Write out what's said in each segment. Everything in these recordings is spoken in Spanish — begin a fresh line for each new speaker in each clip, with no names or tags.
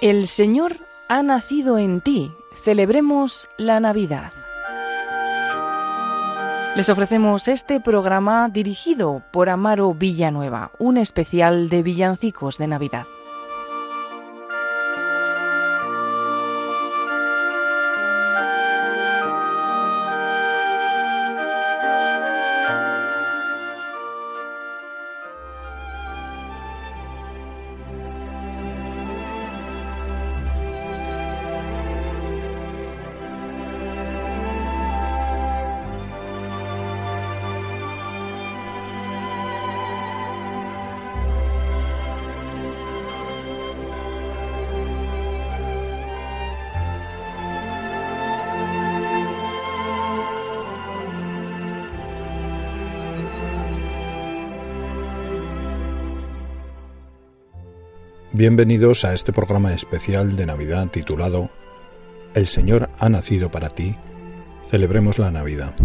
El Señor ha nacido en ti. Celebremos la Navidad. Les ofrecemos este programa dirigido por Amaro Villanueva, un especial de villancicos de Navidad.
Bienvenidos a este programa especial de Navidad titulado El Señor ha nacido para ti, celebremos la Navidad.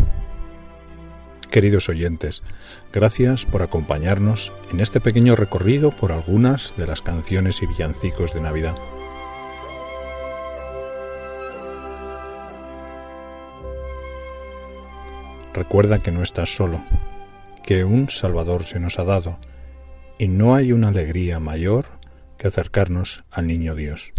Queridos oyentes, gracias por acompañarnos en este pequeño recorrido por algunas de las canciones y villancicos de Navidad. Recuerda que no estás solo, que un Salvador se nos ha dado, y no hay una alegría mayor que acercarnos al Niño Dios.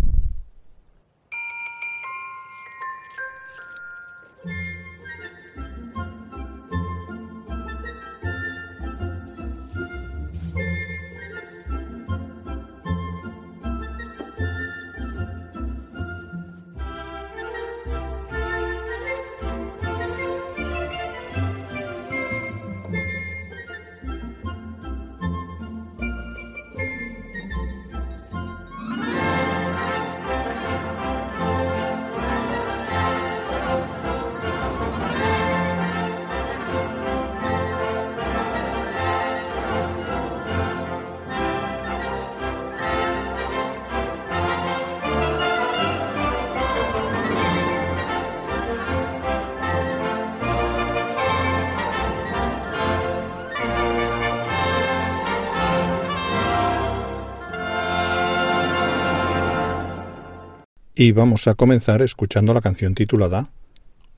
Y vamos a comenzar escuchando la canción titulada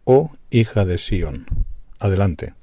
Oh hija de Sión. Adelante.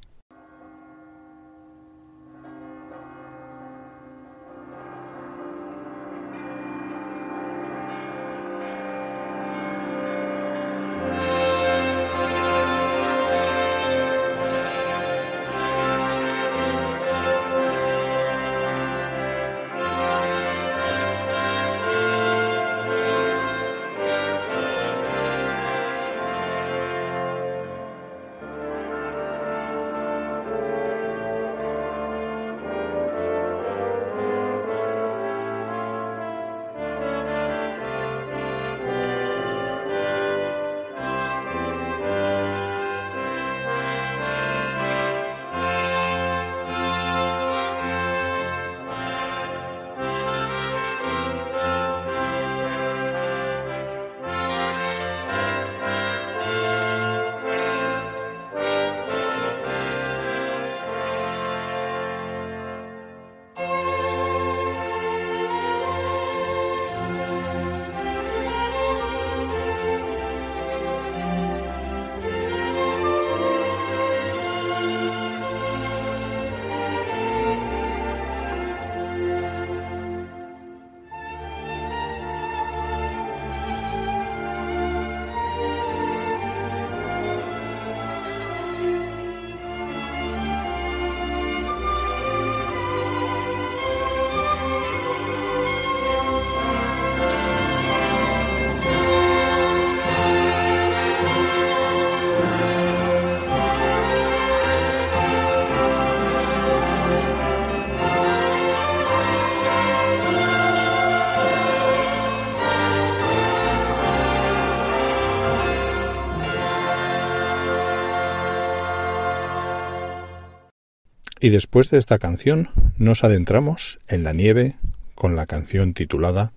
Y después de esta canción nos adentramos en la nieve con la canción titulada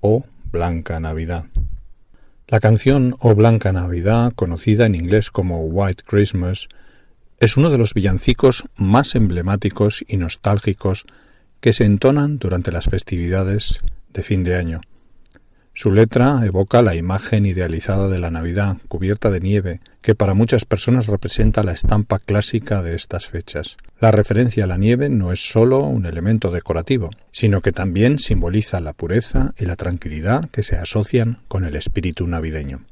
Oh Blanca Navidad. La canción Oh Blanca Navidad, conocida en inglés como White Christmas, Es uno de los villancicos más emblemáticos y nostálgicos que se entonan durante las festividades de fin de año. Su letra evoca la imagen idealizada de la Navidad, cubierta de nieve, que para muchas personas representa la estampa clásica de estas fechas. La referencia a la nieve no es sólo un elemento decorativo, sino que también simboliza la pureza y la tranquilidad que se asocian con el espíritu navideño.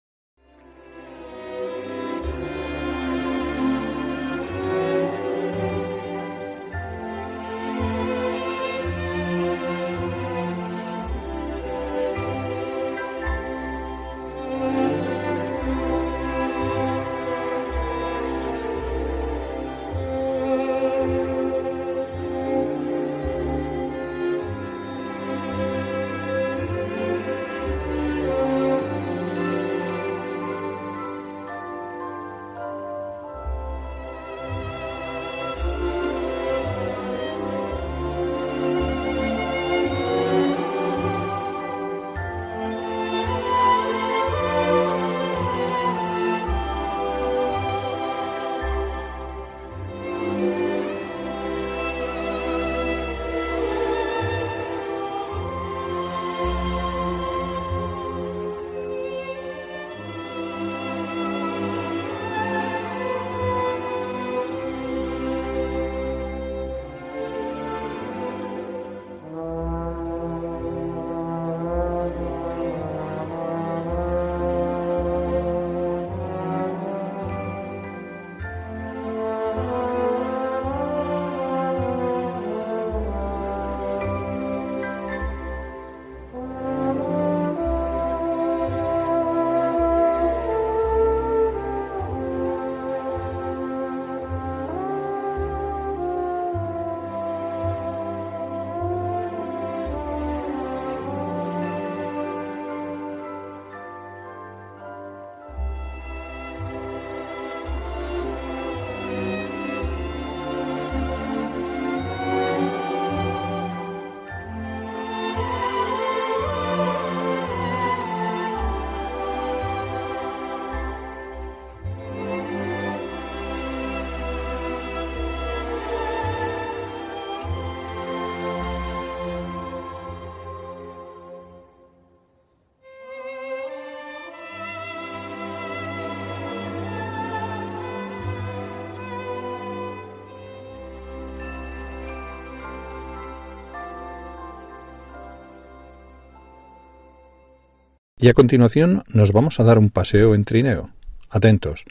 Y a continuación nos vamos a dar un paseo en trineo. Atentos,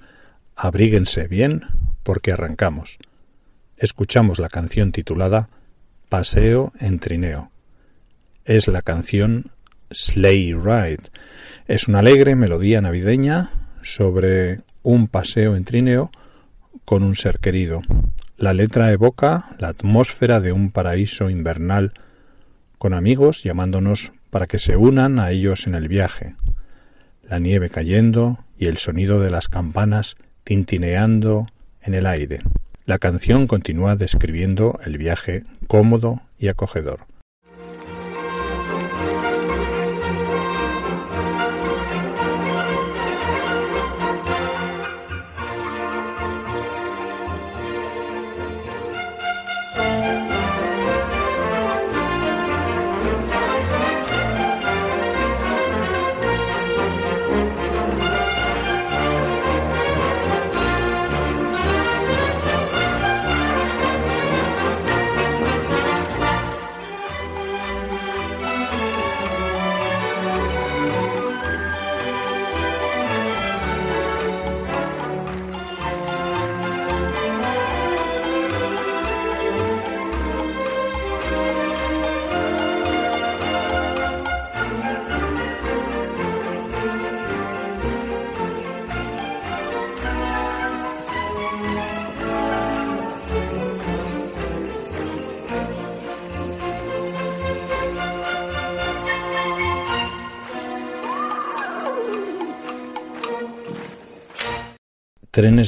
abríguense bien porque arrancamos. Escuchamos la canción titulada Paseo en trineo. Es la canción Sleigh Ride. Es una alegre melodía navideña sobre un paseo en trineo con un ser querido. La letra evoca la atmósfera de un paraíso invernal con amigos llamándonos para que se unan a ellos en el viaje. La nieve cayendo y el sonido de las campanas tintineando en el aire. La canción continúa describiendo el viaje cómodo y acogedor.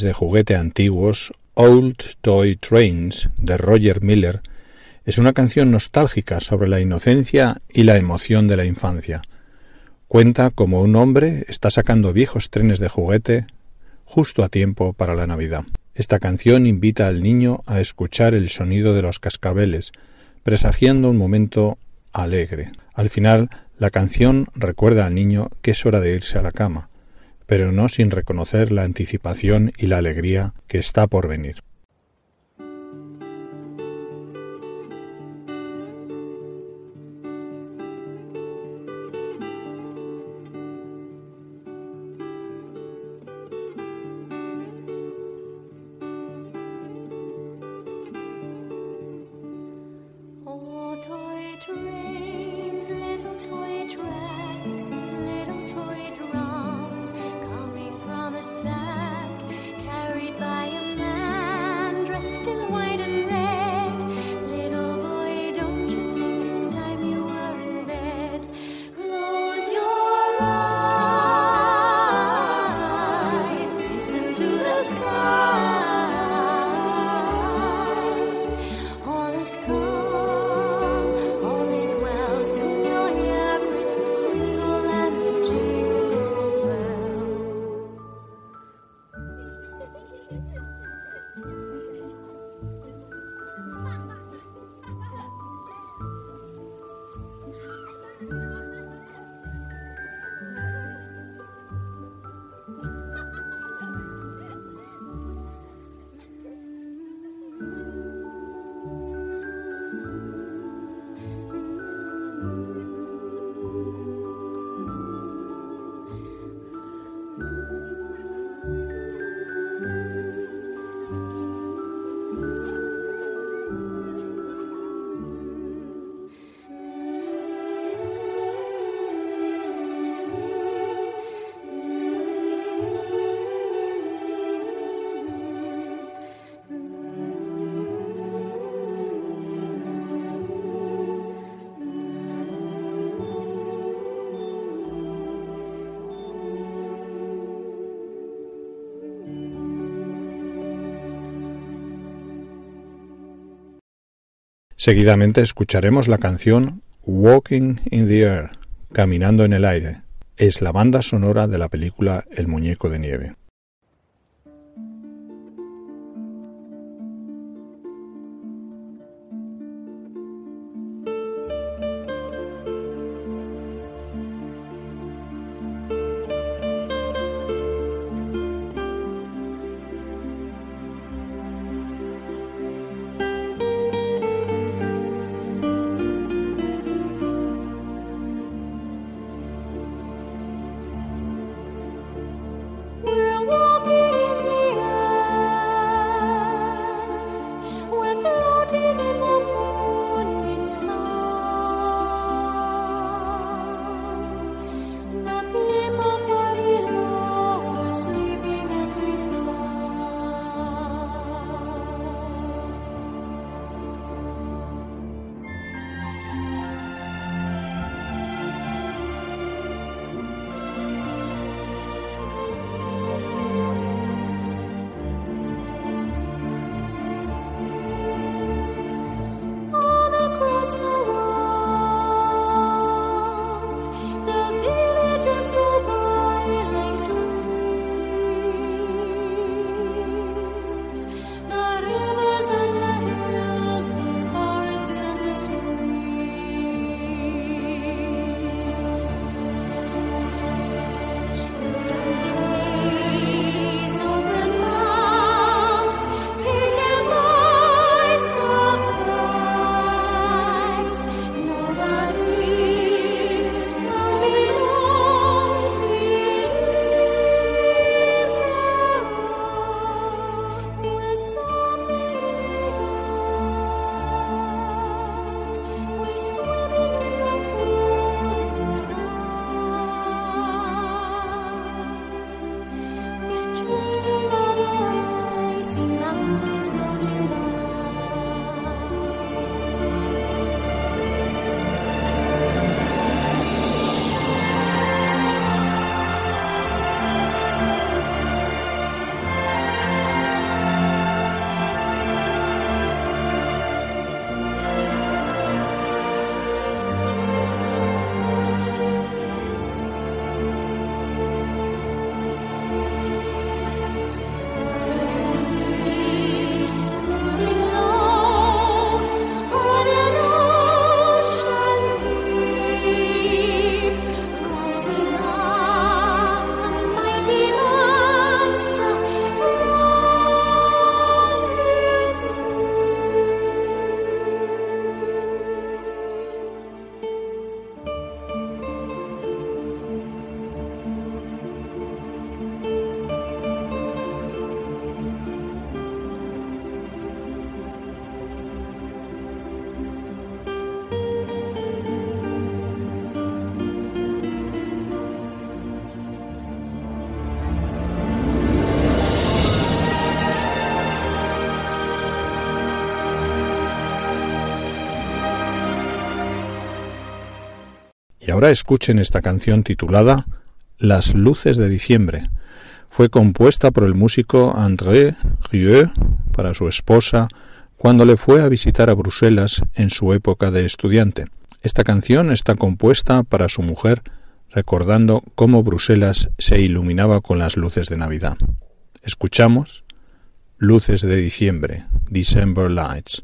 De juguete antiguos, Old Toy Trains, de Roger Miller, es una canción nostálgica sobre la inocencia y la emoción de la infancia. Cuenta cómo un hombre está sacando viejos trenes de juguete justo a tiempo para la Navidad.
Esta canción invita al niño a escuchar el sonido de los cascabeles, presagiando un momento alegre. Al final, la canción recuerda al niño que es hora de irse a la cama, pero no sin reconocer la anticipación y la alegría que está por venir. Seguidamente escucharemos la canción Walking in the Air, Caminando en el aire. Es la banda sonora de la película El muñeco de nieve.
Ahora escuchen esta canción titulada Las luces de diciembre. Fue compuesta por el músico André Rieu para su esposa cuando le fue a visitar a Bruselas en su época de estudiante. Esta canción está compuesta para su mujer recordando cómo Bruselas se iluminaba con las luces de Navidad. Escuchamos Luces de diciembre, December Lights.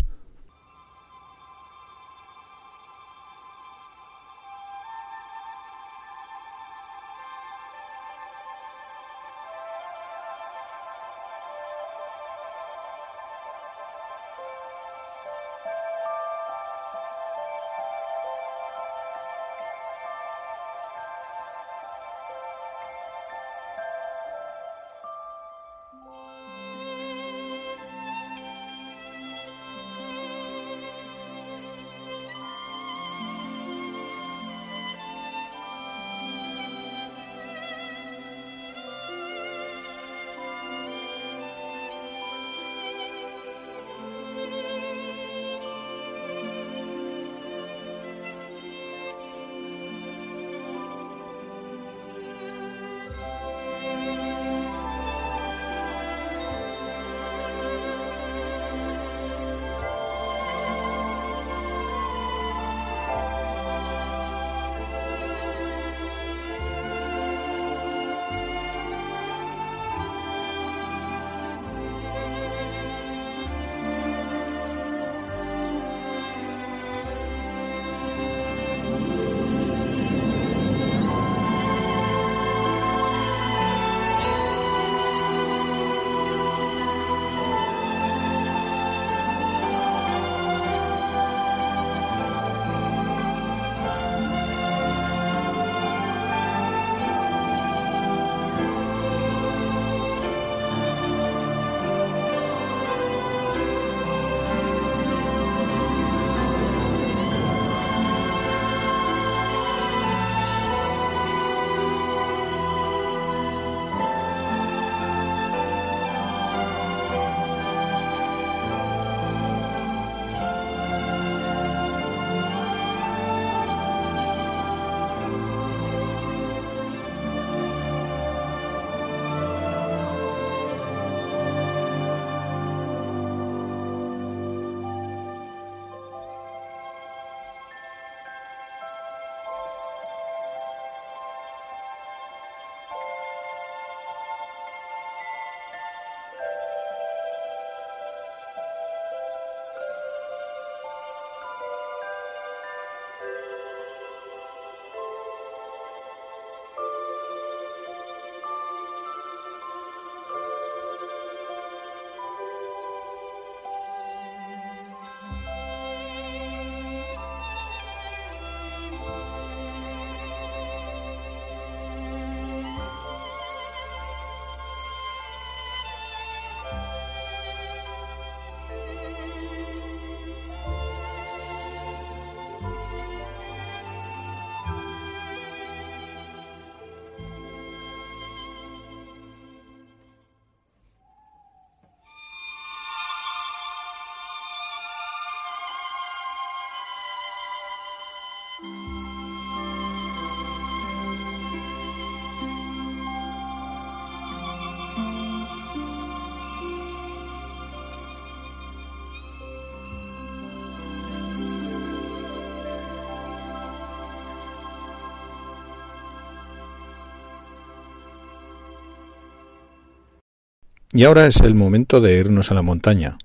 Y ahora es el momento de irnos a la montaña.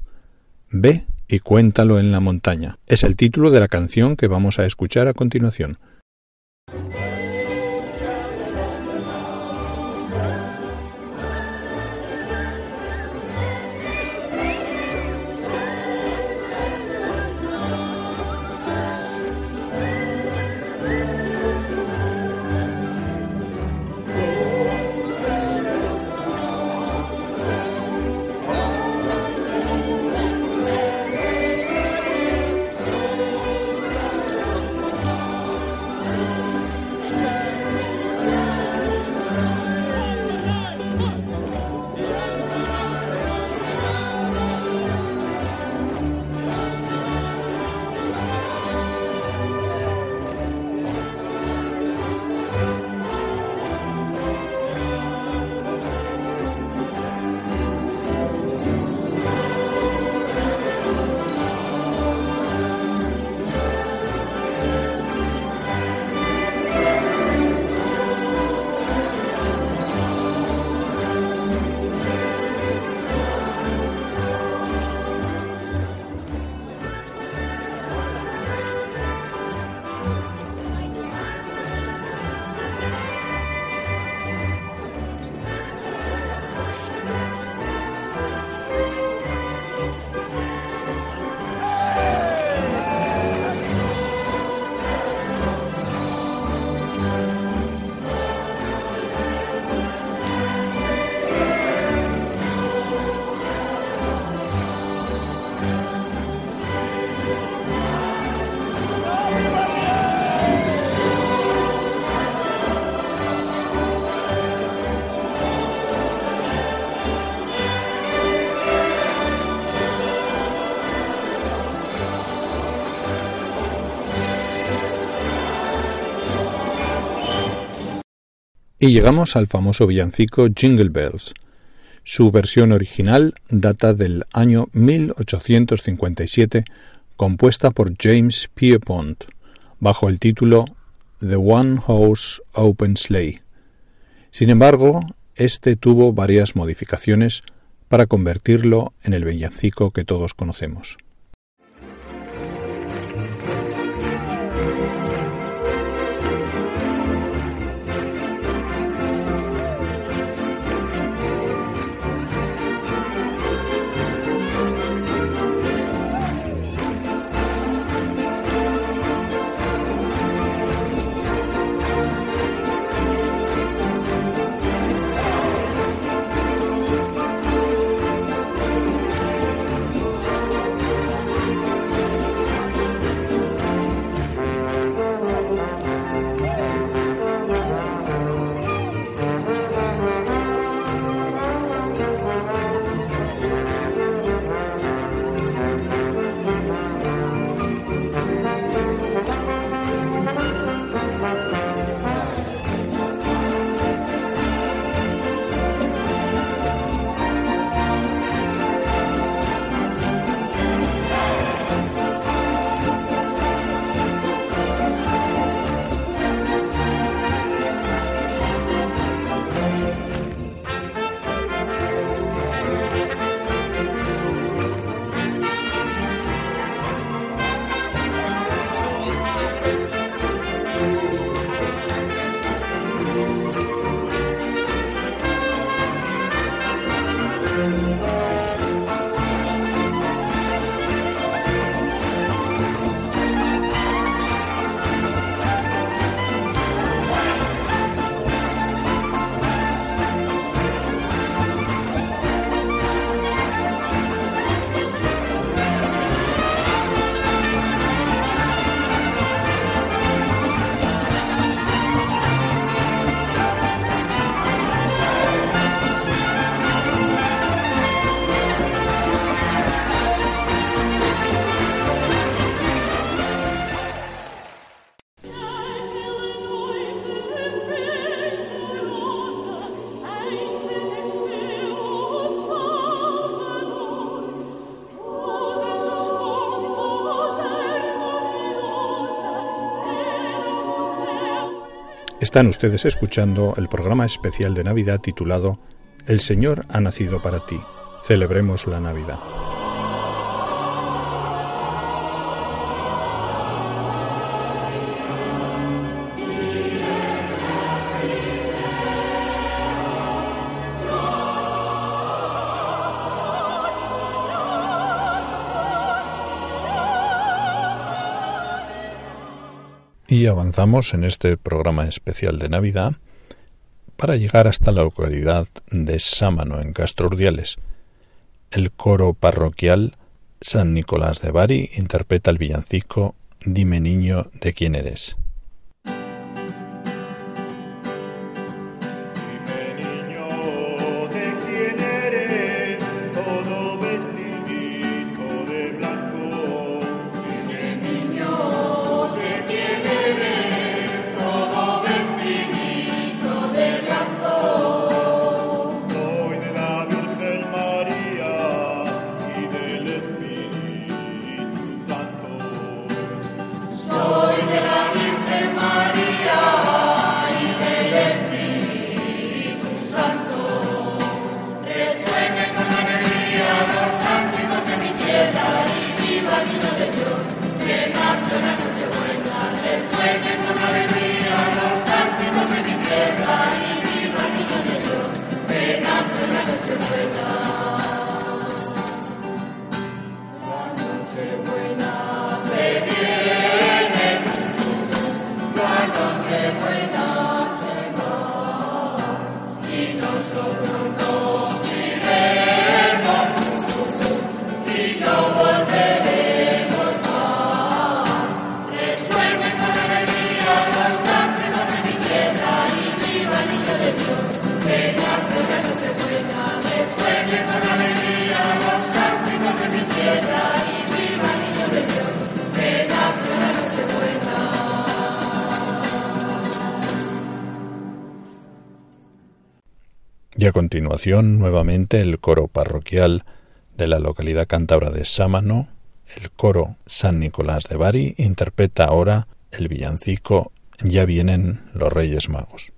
Ve y cuéntalo en la montaña. Es el título de la canción que vamos a escuchar a continuación. Y llegamos al famoso villancico Jingle Bells. Su versión original data del año 1857, compuesta por James Pierpont, bajo el título The One Horse Open Sleigh. Sin embargo, este tuvo varias modificaciones para convertirlo en el villancico que todos conocemos. Están ustedes escuchando el programa especial de Navidad titulado El Señor ha nacido para ti. Celebremos la Navidad. Avanzamos en este programa especial de Navidad para llegar hasta la localidad de Sámano, en Castro Urdiales. El coro parroquial San Nicolás de Bari interpreta el villancico Dime niño de quién eres.
Y a continuación, nuevamente, el coro parroquial de la localidad cántabra de Sámano, el coro San Nicolás de Bari, interpreta ahora el villancico Ya vienen los Reyes Magos.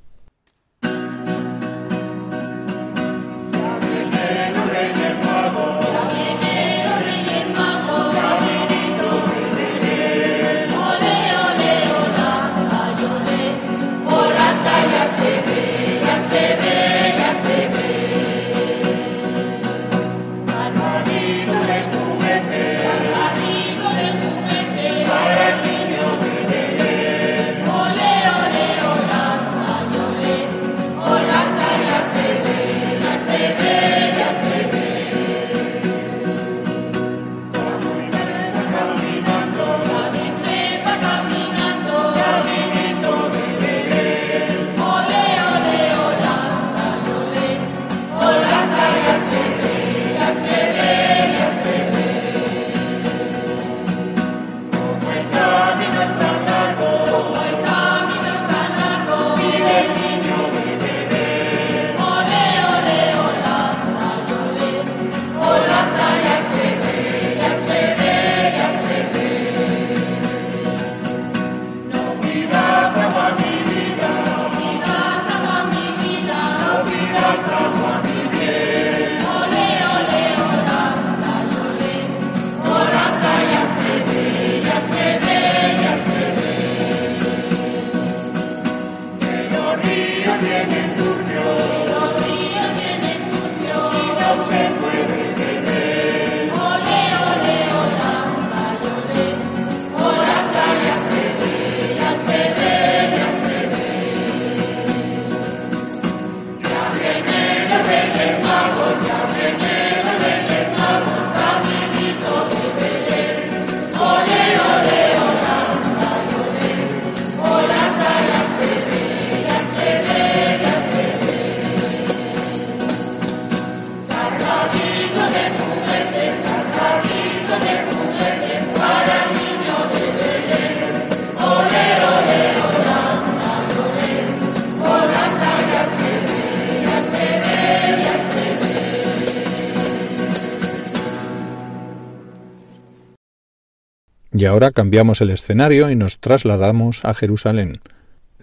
Y ahora cambiamos el escenario y nos trasladamos a Jerusalén.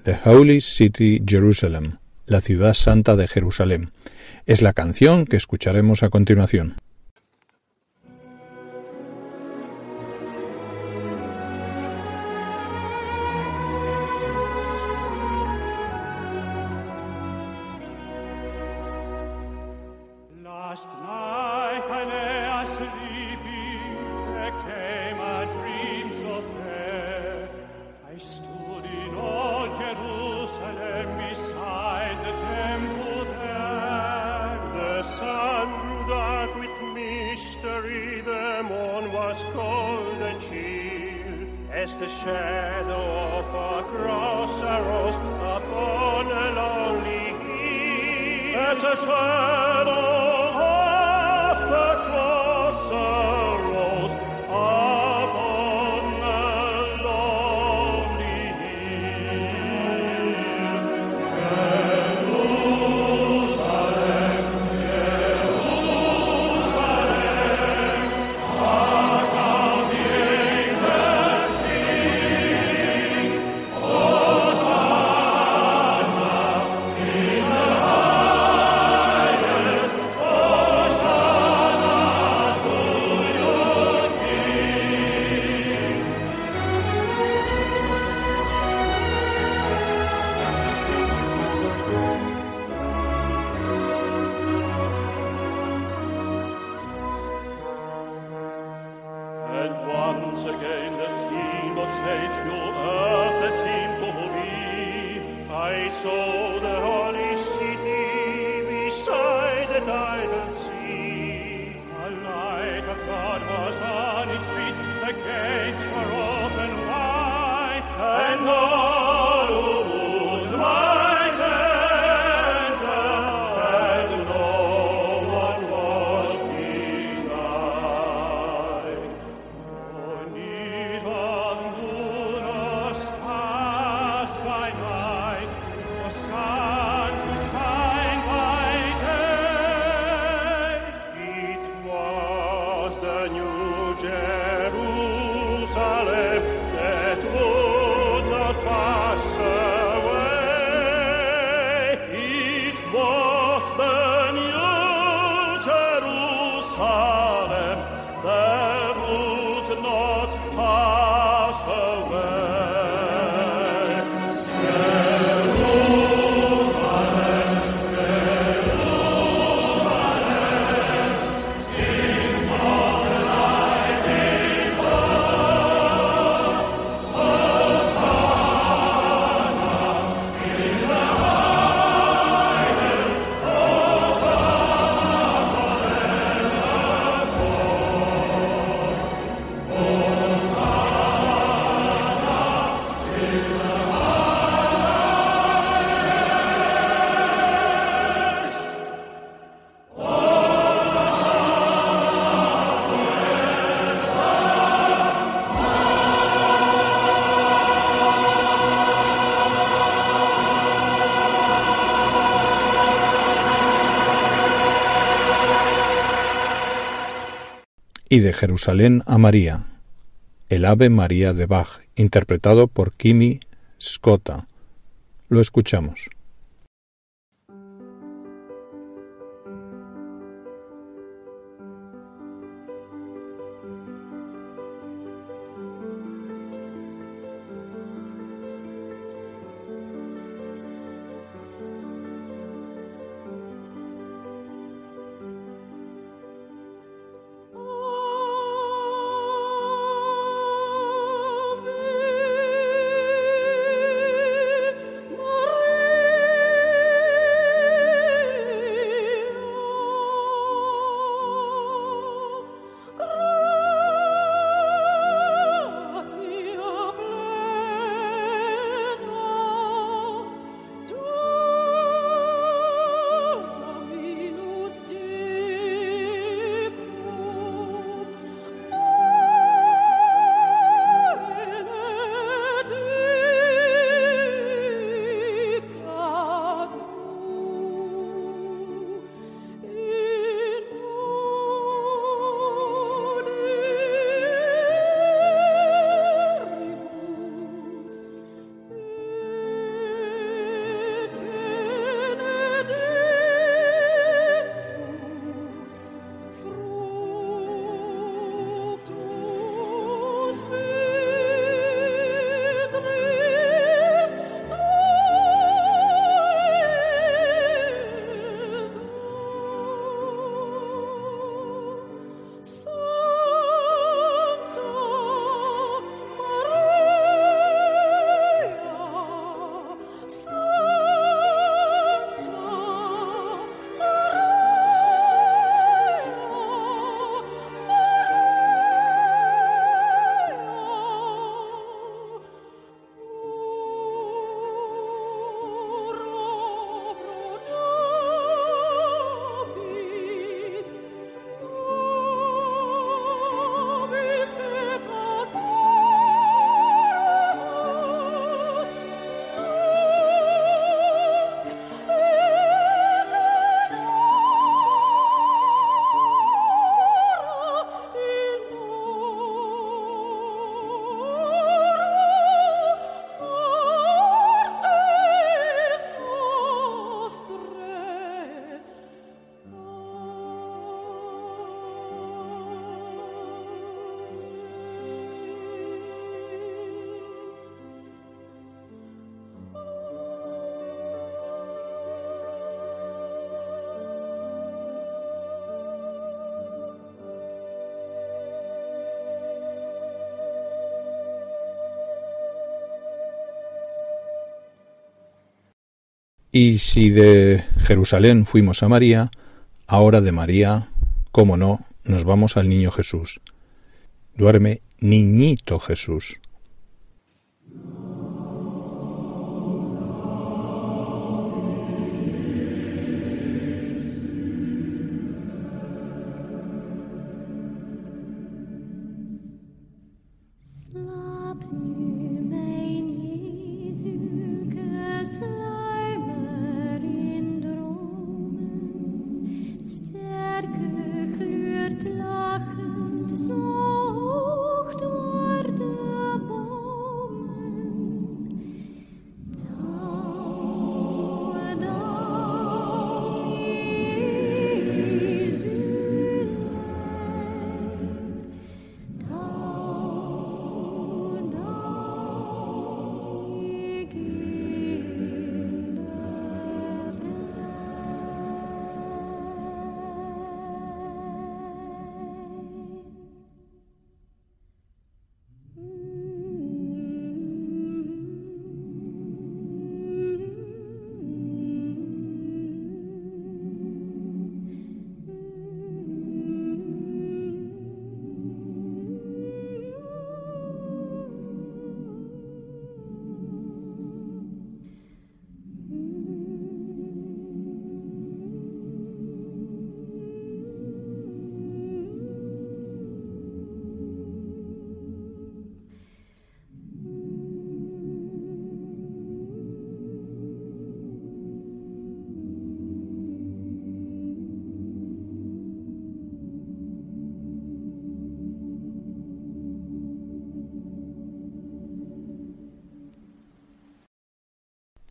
The Holy City Jerusalem, la ciudad santa de Jerusalén. Es la canción que escucharemos a continuación. once again the scene was changed to earth, the seemed to me. I saw y de Jerusalén a María, el Ave María de Bach, interpretado por Kimi Scotta. Lo escuchamos. Y si de Jerusalén fuimos a María, ahora de María, cómo no, nos vamos al niño Jesús. Duerme niñito Jesús.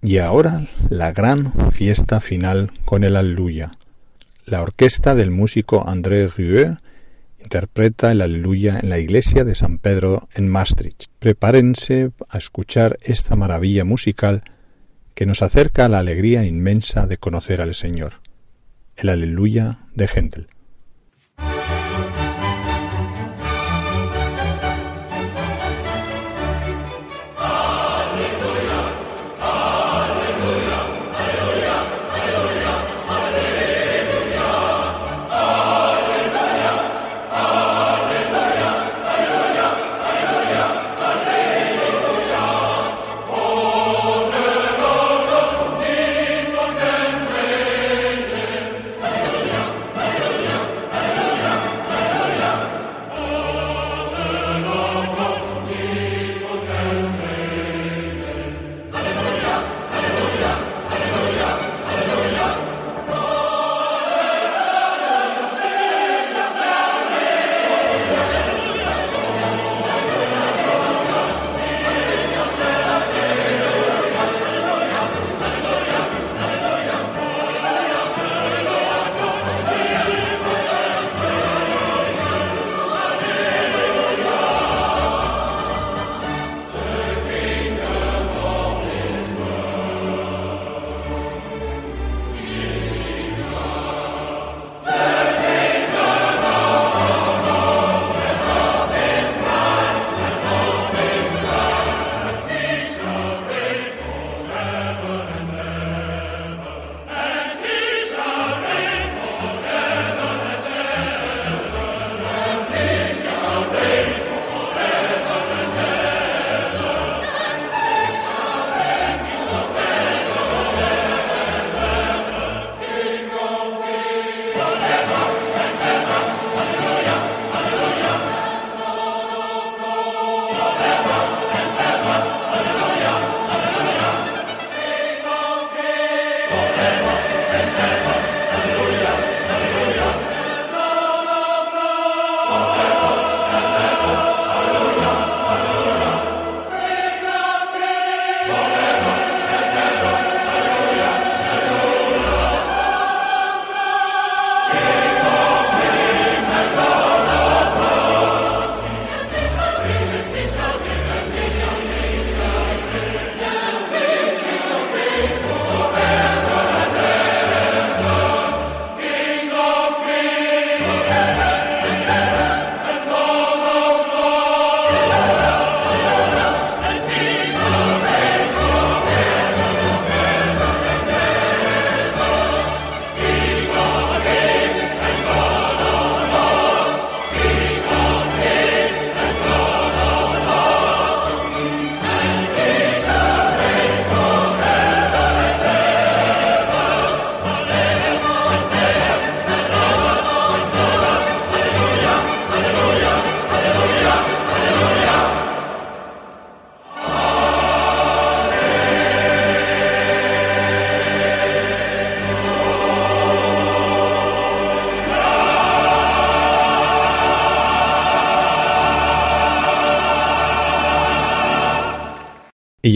Y ahora la gran fiesta final con el Aleluya. La orquesta del músico André Rieu interpreta el Aleluya en la iglesia de San Pedro en Maastricht. Prepárense a escuchar esta maravilla musical que nos acerca a la alegría inmensa de conocer al Señor. El Aleluya de Händel.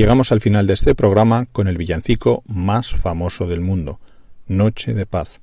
Llegamos al final de este programa con el villancico más famoso del mundo, Noche de Paz,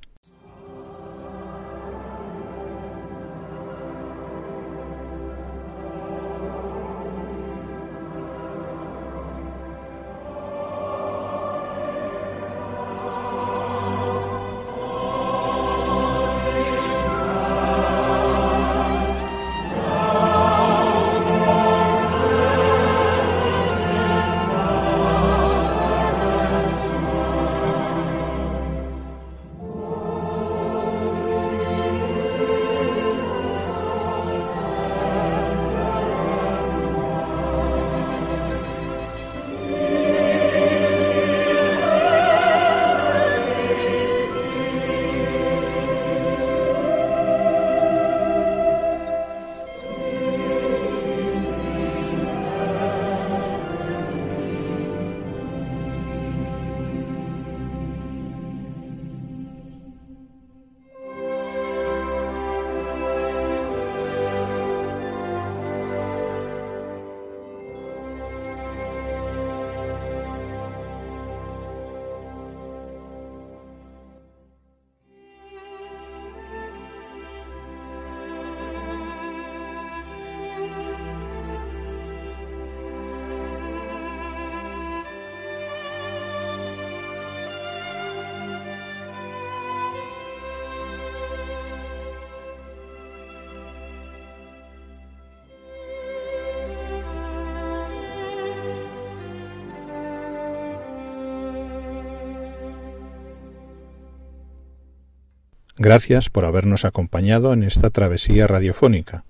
Gracias por habernos acompañado en esta travesía radiofónica.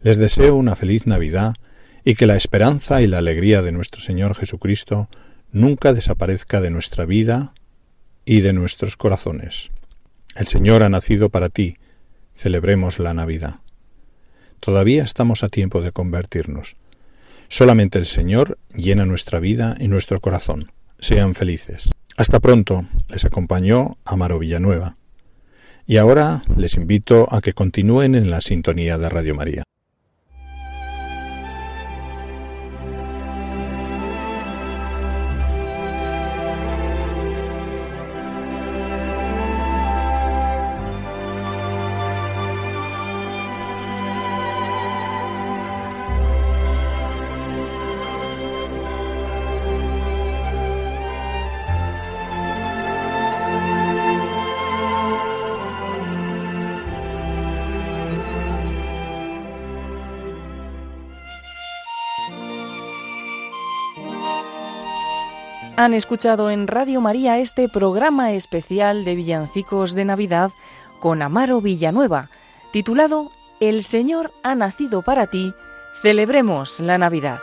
Les deseo una feliz Navidad y que la esperanza y la alegría de nuestro Señor Jesucristo nunca desaparezca de nuestra vida y de nuestros corazones. El Señor ha nacido para ti. Celebremos la Navidad. Todavía estamos a tiempo de convertirnos. Solamente el Señor llena nuestra vida y nuestro corazón. Sean felices. Hasta pronto. Les acompañó Amaro Villanueva. Y ahora les invito a que continúen en la sintonía de Radio María.
Han escuchado en Radio María este programa especial de villancicos de Navidad con Amaro Villanueva, titulado El Señor ha nacido para ti, celebremos la Navidad.